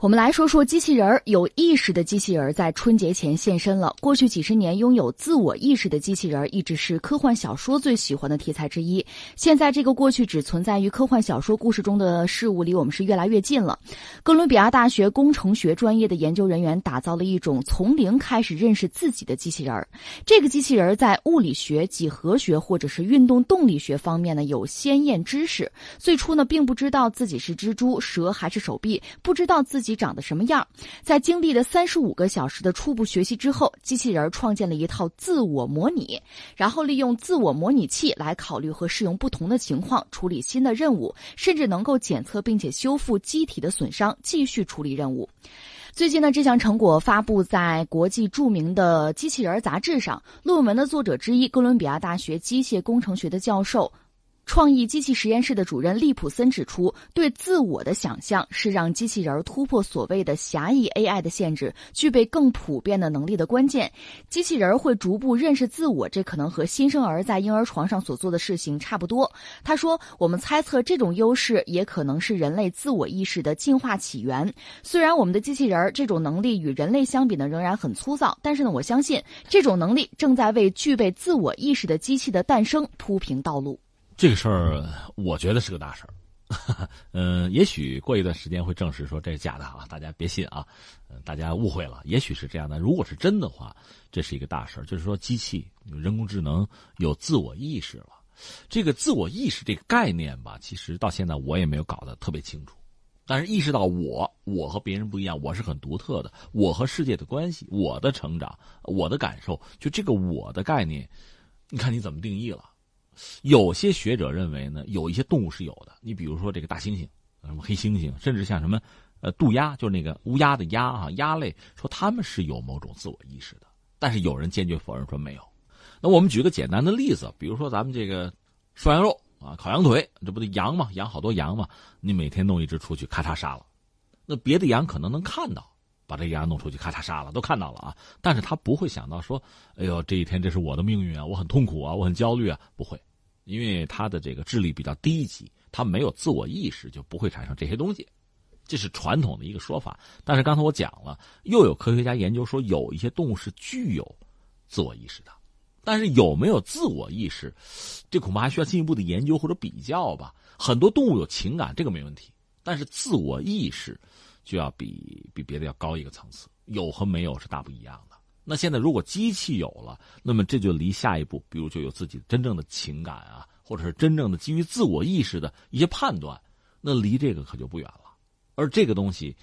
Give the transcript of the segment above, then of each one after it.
我们来说说机器人儿，有意识的机器人儿在春节前现身了。过去几十年，拥有自我意识的机器人儿一直是科幻小说最喜欢的题材之一。现在，这个过去只存在于科幻小说故事中的事物离我们是越来越近了。哥伦比亚大学工程学专业的研究人员打造了一种从零开始认识自己的机器人儿。这个机器人儿在物理学、几何学或者是运动动力学方面呢有鲜艳知识。最初呢，并不知道自己是蜘蛛、蛇还是手臂，不知道自己。长得什么样？在经历了三十五个小时的初步学习之后，机器人创建了一套自我模拟，然后利用自我模拟器来考虑和适用不同的情况，处理新的任务，甚至能够检测并且修复机体的损伤，继续处理任务。最近呢，这项成果发布在国际著名的机器人杂志上。论文的作者之一，哥伦比亚大学机械工程学的教授。创意机器实验室的主任利普森指出，对自我的想象是让机器人突破所谓的狭义 AI 的限制，具备更普遍的能力的关键。机器人会逐步认识自我，这可能和新生儿在婴儿床上所做的事情差不多。他说：“我们猜测这种优势也可能是人类自我意识的进化起源。虽然我们的机器人这种能力与人类相比呢，仍然很粗糙，但是呢，我相信这种能力正在为具备自我意识的机器的诞生铺平道路。”这个事儿，我觉得是个大事儿。嗯，也许过一段时间会证实说这是假的啊，大家别信啊。大家误会了，也许是这样的。如果是真的话，这是一个大事儿，就是说机器、人工智能有自我意识了。这个自我意识这个概念吧，其实到现在我也没有搞得特别清楚。但是意识到我，我和别人不一样，我是很独特的，我和世界的关系，我的成长，我的感受，就这个我的概念，你看你怎么定义了？有些学者认为呢，有一些动物是有的。你比如说这个大猩猩，什么黑猩猩，甚至像什么，呃，渡鸦，就是那个乌鸦的鸦啊，鸦类，说他们是有某种自我意识的。但是有人坚决否认说没有。那我们举个简单的例子，比如说咱们这个涮羊肉啊，烤羊腿，这不得羊嘛，养好多羊嘛，你每天弄一只出去，咔嚓杀了，那别的羊可能能看到，把这羊弄出去，咔嚓杀了，都看到了啊，但是他不会想到说，哎呦，这一天这是我的命运啊，我很痛苦啊，我很焦虑啊，不会。因为他的这个智力比较低级，他没有自我意识，就不会产生这些东西，这是传统的一个说法。但是刚才我讲了，又有科学家研究说，有一些动物是具有自我意识的，但是有没有自我意识，这恐怕还需要进一步的研究或者比较吧。很多动物有情感，这个没问题，但是自我意识就要比比别的要高一个层次，有和没有是大不一样的。那现在如果机器有了，那么这就离下一步，比如就有自己真正的情感啊，或者是真正的基于自我意识的一些判断，那离这个可就不远了。而这个东西，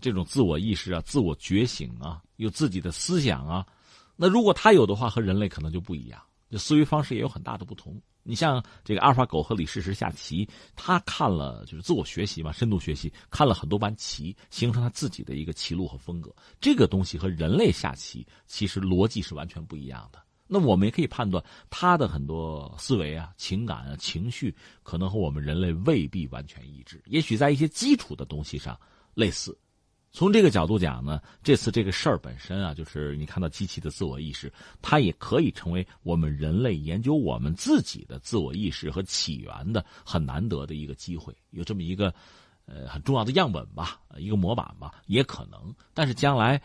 这种自我意识啊、自我觉醒啊、有自己的思想啊，那如果他有的话，和人类可能就不一样，就思维方式也有很大的不同。你像这个阿尔法狗和李世石下棋，他看了就是自我学习嘛，深度学习，看了很多盘棋，形成他自己的一个棋路和风格。这个东西和人类下棋其实逻辑是完全不一样的。那我们也可以判断他的很多思维啊、情感啊、情绪，可能和我们人类未必完全一致，也许在一些基础的东西上类似。从这个角度讲呢，这次这个事儿本身啊，就是你看到机器的自我意识，它也可以成为我们人类研究我们自己的自我意识和起源的很难得的一个机会，有这么一个呃很重要的样本吧，一个模板吧，也可能。但是将来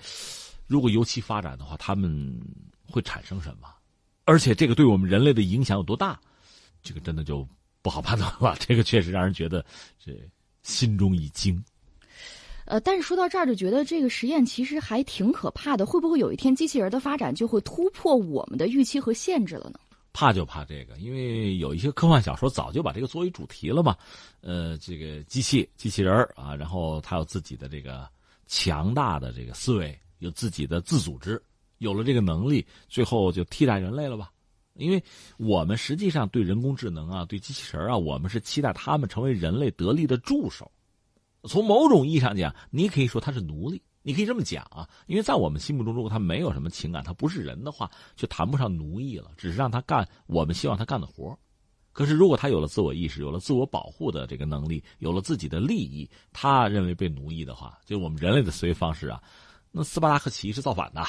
如果由其发展的话，他们会产生什么？而且这个对我们人类的影响有多大？这个真的就不好判断了。这个确实让人觉得这心中一惊。呃，但是说到这儿就觉得这个实验其实还挺可怕的，会不会有一天机器人的发展就会突破我们的预期和限制了呢？怕就怕这个，因为有一些科幻小说早就把这个作为主题了嘛。呃，这个机器机器人啊，然后它有自己的这个强大的这个思维，有自己的自组织，有了这个能力，最后就替代人类了吧？因为我们实际上对人工智能啊，对机器人啊，我们是期待他们成为人类得力的助手。从某种意义上讲，你可以说他是奴隶，你可以这么讲啊。因为在我们心目中，如果他没有什么情感，他不是人的话，就谈不上奴役了，只是让他干我们希望他干的活可是，如果他有了自我意识，有了自我保护的这个能力，有了自己的利益，他认为被奴役的话，就我们人类的思维方式啊，那斯巴达克起义是造反的，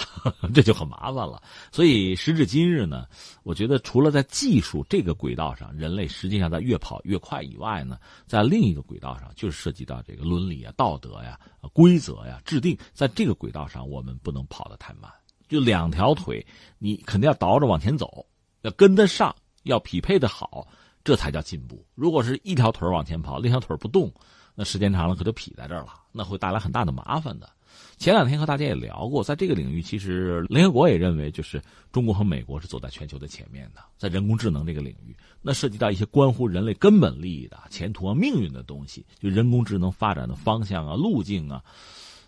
这就很麻烦了。所以时至今日呢，我觉得除了在技术这个轨道上，人类实际上在越跑越快以外呢，在另一个轨道上，就是涉及到这个伦理啊、道德呀、规则呀制定，在这个轨道上，我们不能跑得太慢。就两条腿，你肯定要倒着往前走，要跟得上，要匹配的好，这才叫进步。如果是一条腿往前跑，另一条腿不动，那时间长了可就劈在这儿了，那会带来很大的麻烦的。前两天和大家也聊过，在这个领域，其实联合国也认为，就是中国和美国是走在全球的前面的，在人工智能这个领域，那涉及到一些关乎人类根本利益的、前途啊、命运的东西，就人工智能发展的方向啊、路径啊、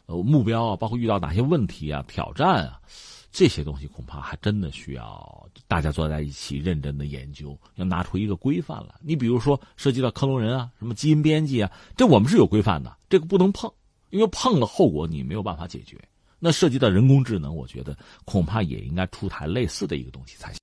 呃目标啊，包括遇到哪些问题啊、挑战啊，这些东西恐怕还真的需要大家坐在一起认真的研究，要拿出一个规范来。你比如说，涉及到克隆人啊、什么基因编辑啊，这我们是有规范的，这个不能碰。因为碰了后果你没有办法解决，那涉及到人工智能，我觉得恐怕也应该出台类似的一个东西才行。